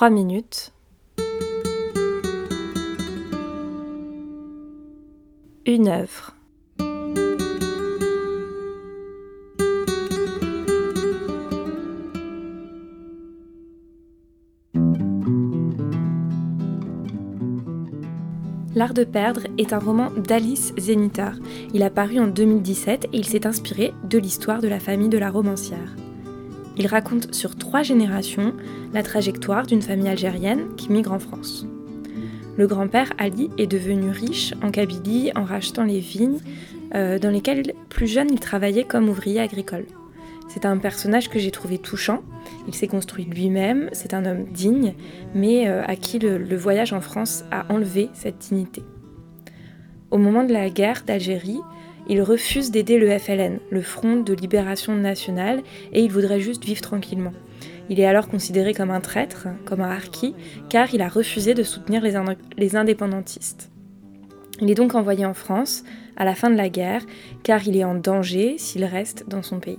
3 minutes. Une œuvre. L'art de perdre est un roman d'Alice Zenitar. Il a paru en 2017 et il s'est inspiré de l'histoire de la famille de la romancière. Il raconte sur trois générations la trajectoire d'une famille algérienne qui migre en France. Le grand-père Ali est devenu riche en Kabylie en rachetant les vignes euh, dans lesquelles plus jeune il travaillait comme ouvrier agricole. C'est un personnage que j'ai trouvé touchant. Il s'est construit lui-même, c'est un homme digne, mais euh, à qui le, voyage en France a enlevé cette dignité. Au moment de la guerre d'Algérie, il refuse d'aider le FLN, le Front de Libération Nationale, et il voudrait juste vivre tranquillement. Il est alors considéré comme un traître, comme un harki, car il a refusé de soutenir les indépendantistes. Il est donc envoyé en France à la fin de la guerre, car il est en danger s'il reste dans son pays.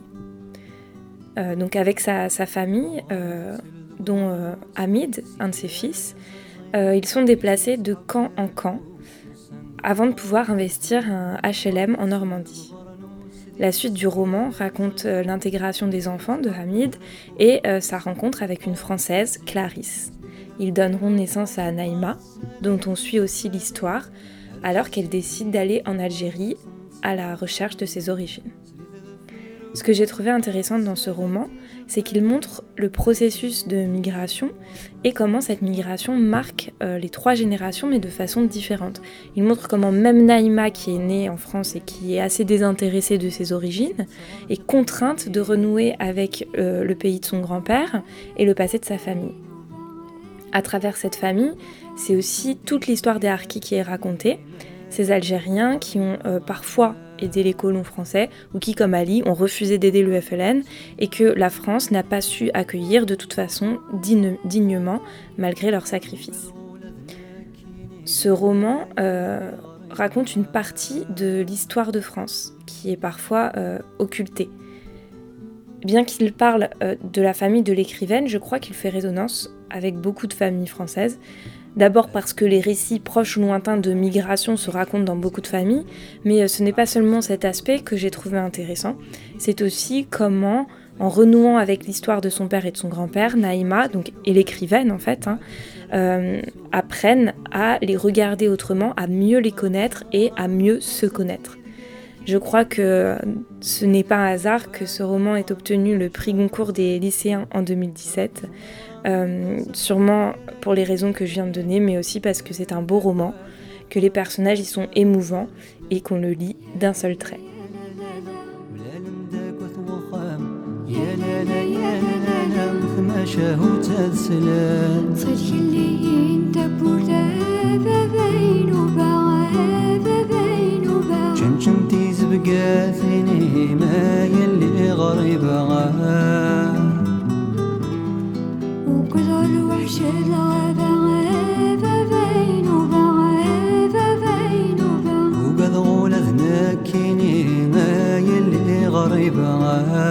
Euh, donc avec sa, famille, euh, dont euh, Hamid, un de ses fils, ils sont déplacés de camp en camp avant de pouvoir investir un HLM en Normandie. La suite du roman raconte l'intégration des enfants de Hamid et sa rencontre avec une Française, Clarisse. Ils donneront naissance à Naïma, dont on suit aussi l'histoire, alors qu'elle décide d'aller en Algérie à la recherche de ses origines. Ce que j'ai trouvé intéressant dans ce roman, c'est qu'il montre le processus de migration et comment cette migration marque euh, les trois générations, mais de façon différente. Il montre comment même Naïma, qui est née en France et qui est assez désintéressée de ses origines, est contrainte de renouer avec euh, le pays de son grand-père et le passé de sa famille. À travers cette famille, c'est aussi toute l'histoire des Harkis qui est racontée, ces Algériens qui ont euh, parfois aider les colons français ou qui, comme Ali, ont refusé d'aider le FLN et que la France n'a pas su accueillir de toute façon dignement malgré leur sacrifice. Ce roman euh, raconte une partie de l'histoire de France qui est parfois euh, occultée. Bien qu'il parle euh, de la famille de l'écrivaine, je crois qu'il fait résonance avec beaucoup de familles françaises, D'abord parce que les récits proches ou lointains de migration se racontent dans beaucoup de familles, mais euh, ce n'est pas seulement cet aspect que j'ai trouvé intéressant, c'est aussi comment, en renouant avec l'histoire de son père et de son grand-père, Naïma, donc, et l'écrivaine en fait, hein, euh, apprennent à les regarder autrement, à mieux les connaître et à mieux se connaître. Je crois que ce n'est pas un hasard que ce roman ait obtenu le prix Goncourt des lycéens en 2017. Euh, sûrement pour les raisons que je viens de donner, mais aussi parce que c'est un beau roman, que les personnages y sont émouvants et qu'on le lit d'un seul trait. ببغاها وكل الوحش الغابة غابة بين وبغابة بين وبغابة وقد غول هناك كيني ما يلي غريبة.